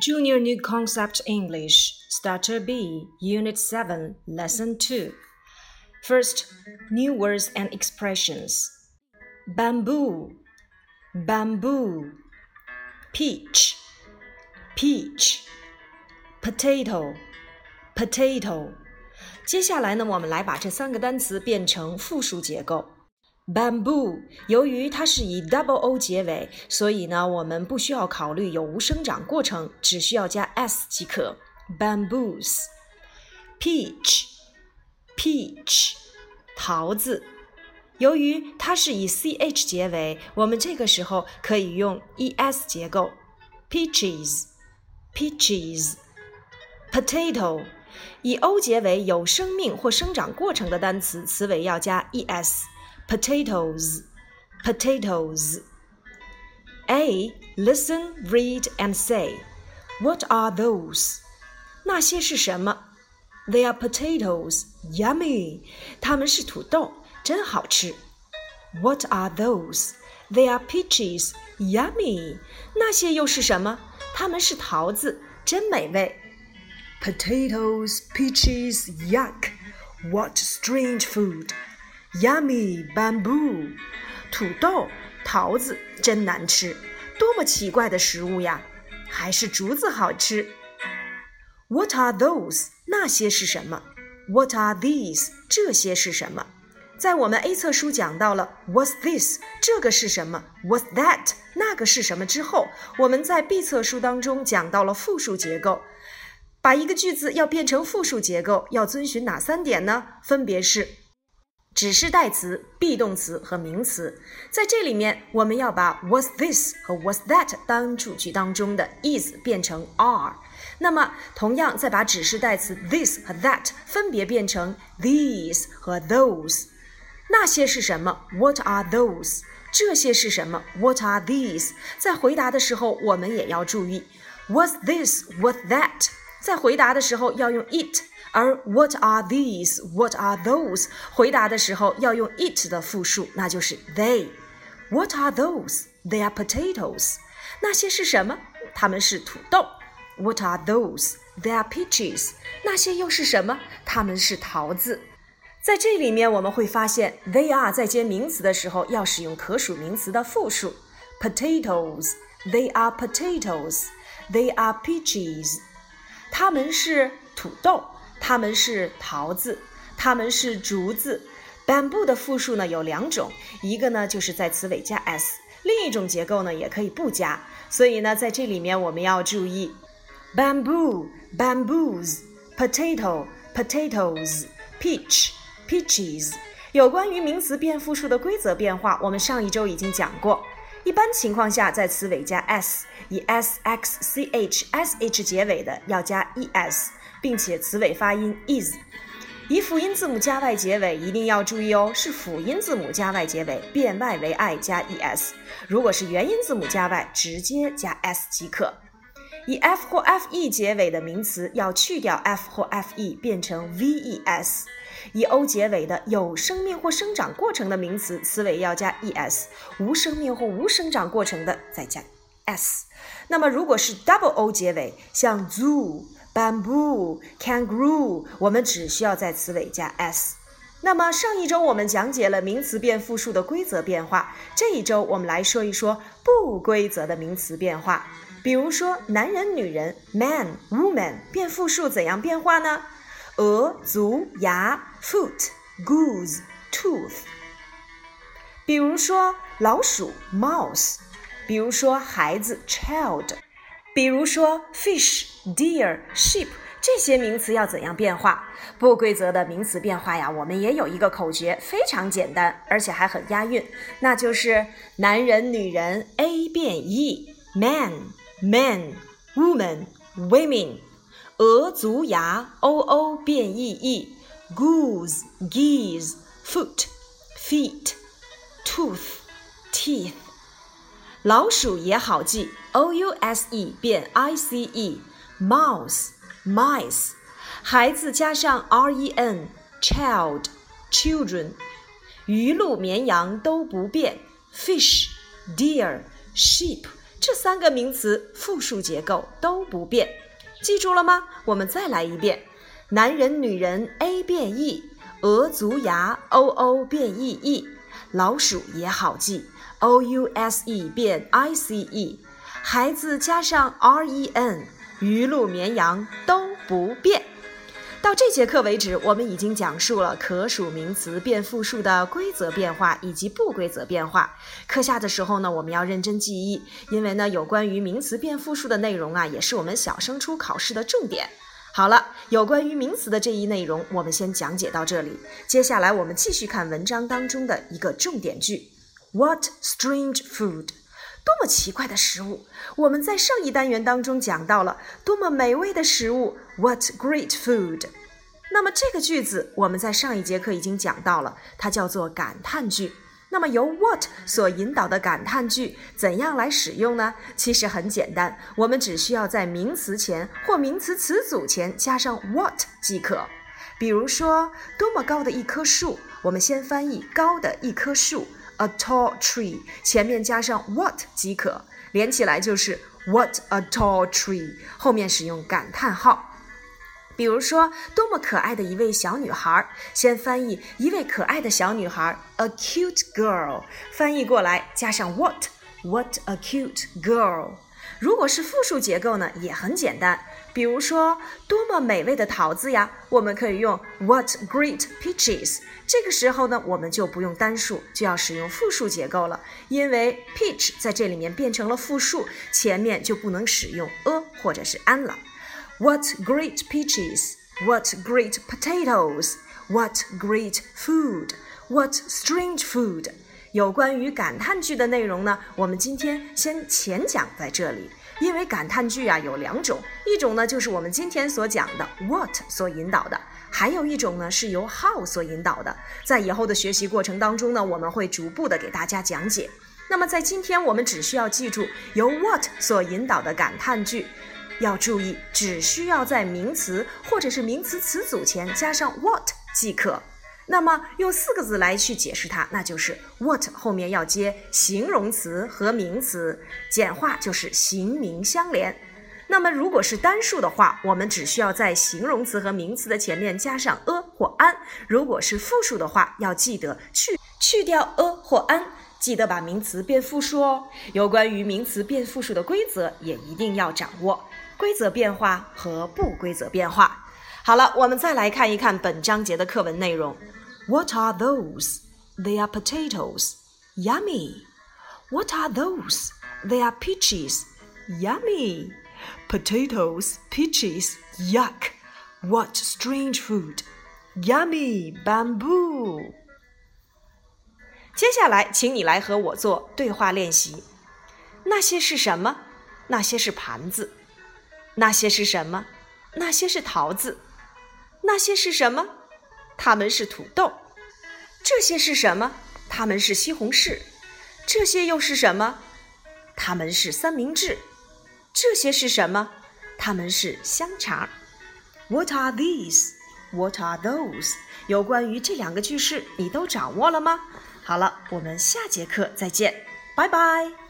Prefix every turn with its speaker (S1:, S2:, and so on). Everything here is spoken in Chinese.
S1: Junior New Concept English, Starter B, Unit 7, Lesson 2. First, new words and expressions. Bamboo, bamboo. Peach, peach. Potato, potato. 接下来呢，我们来把这三个单词变成复数结构。 Bamboo，由于它是以 double o 结尾，所以呢，我们不需要考虑有无生长过程，只需要加 s 即可。Bamboos，peach，peach，桃子。由于它是以 ch 结尾，我们这个时候可以用 es 结构。Peaches，peaches。Potato，以 o 结尾有生命或生长过程的单词，词尾要加 es。potatoes, potatoes. A. Listen, read, and say. What are those? 那些是什么？They are potatoes. Yummy. 它们是土豆，真好吃。What are those? They are peaches. Yummy. 那些又是什么？它们是桃子，真美味。Potatoes, peaches, yuck. What strange food. Yummy bamboo，土豆、桃子真难吃，多么奇怪的食物呀！还是竹子好吃。What are those？那些是什么？What are these？这些是什么？在我们 A 册书讲到了 What's this？这个是什么？What's that？那个是什么之后，我们在 B 册书当中讲到了复数结构。把一个句子要变成复数结构，要遵循哪三点呢？分别是。指示代词、be 动词和名词，在这里面，我们要把 was this 和 was that 当主句当中的 is 变成 are。那么，同样再把指示代词 this 和 that 分别变成 these 和 those。那些是什么？What are those？这些是什么？What are these？在回答的时候，我们也要注意 was this？Was that？在回答的时候要用 it。而 What are these? What are those? 回答的时候要用 it 的复数，那就是 they。What are those? They are potatoes。那些是什么？它们是土豆。What are those? They are peaches。那些又是什么？它们是桃子。在这里面我们会发现，they are 在接名词的时候要使用可数名词的复数。Potatoes。They are potatoes。They are peaches。它们是土豆。 它们是桃子，它们是竹子。bamboo 的复数呢有两种，一个呢就是在词尾加 s，另一种结构呢也可以不加。所以呢，在这里面我们要注意：bamboo、bamboos、potato、potatoes、peach、peaches。有关于名词变复数的规则变化，我们上一周已经讲过。一般情况下，在词尾加 s，以 s、x、c、h、s、h 结尾的要加 es。并且词尾发音 is，以辅音字母加 y 结尾一定要注意哦，是辅音字母加 y 结尾，变 y 为 i 加 es。如果是元音字母加 y，直接加 s 即可。以 f 或 fe 结尾的名词要去掉 f 或 fe，变成 ves。以 o 结尾的有生命或生长过程的名词，词尾要加 es；无生命或无生长过程的再加 s。那么如果是 double o 结尾，像 zoo。Bamboo, kangaroo，我们只需要在词尾加 s。那么上一周我们讲解了名词变复数的规则变化，这一周我们来说一说不规则的名词变化。比如说男人、女人 man, woman 变复数怎样变化呢？额、足、牙 foot, goose, tooth。比如说老鼠 mouse，比如说孩子 child。比如说，fish、deer、sheep 这些名词要怎样变化？不规则的名词变化呀，我们也有一个口诀，非常简单，而且还很押韵，那就是男人、女人 a 变 e，man、man、woman、women，鹅、足、牙 o o 变 e e，goose、geese、foot、feet、tooth、teeth。老鼠也好记，o u s e 变 i c e，mouse，mice，孩子加上 r e n，child，children，鱼、鹿、绵羊都不变，fish，deer，sheep，这三个名词复数结构都不变，记住了吗？我们再来一遍：男人、女人 a 变 e，鹅足牙 o o 变 e e，老鼠也好记。O u s e 变 i c e，孩子加上 r e n，鱼鹿绵羊都不变。到这节课为止，我们已经讲述了可数名词变复数的规则变化以及不规则变化。课下的时候呢，我们要认真记忆，因为呢，有关于名词变复数的内容啊，也是我们小升初考试的重点。好了，有关于名词的这一内容，我们先讲解到这里。接下来我们继续看文章当中的一个重点句：What strange food？多么奇怪的食物！我们在上一单元当中讲到了多么美味的食物，What great food！那么这个句子我们在上一节课已经讲到了，它叫做感叹句。那么由 what 所引导的感叹句怎样来使用呢？其实很简单，我们只需要在名词前或名词词组前加上 what 即可。比如说，多么高的一棵树，我们先翻译高的一棵树。A tall tree，前面加上 what 即可，连起来就是 What a tall tree。后面使用感叹号。比如说，多么可爱的一位小女孩，先翻译一位可爱的小女孩，a cute girl，翻译过来加上 what，What a cute girl。如果是复数结构呢，也很简单。比如说，多么美味的桃子呀！我们可以用 What great peaches。这个时候呢，我们就不用单数，就要使用复数结构了。因为 peach 在这里面变成了复数，前面就不能使用 a 或者是 an 了。What great peaches！What great potatoes！What great food！What strange food！有关于感叹句的内容呢，我们今天先浅讲在这里。因为感叹句啊有两种，一种呢就是我们今天所讲的 what 所引导的，还有一种呢是由 how 所引导的。在以后的学习过程当中呢，我们会逐步的给大家讲解。那么在今天我们只需要记住由 what 所引导的感叹句，要注意只需要在名词或者是名词词组前加上 what 即可。那么用四个字来去解释它，那就是 what 后面要接形容词和名词，简化就是形名相连。那么如果是单数的话，我们只需要在形容词和名词的前面加上 a 或 an；如果是复数的话，要记得去去掉 a 或 an，记得把名词变复数哦。有关于名词变复数的规则也一定要掌握，规则变化和不规则变化。好了，我们再来看一看本章节的课文内容。What are those? They are potatoes. Yummy. What are those? They are peaches. Yummy. Potatoes, peaches, yuck. What strange food. Yummy bamboo. 接下来，请你来和我做对话练习。那些是什么？那些是盘子。那些是什么？那些是桃子。那些是什么？ 它们是土豆，这些是什么？它们是西红柿，这些又是什么？它们是三明治，这些是什么？它们是香肠。What are these? What are those? 有关于这两个句式，你都掌握了吗？好了，我们下节课再见，拜拜。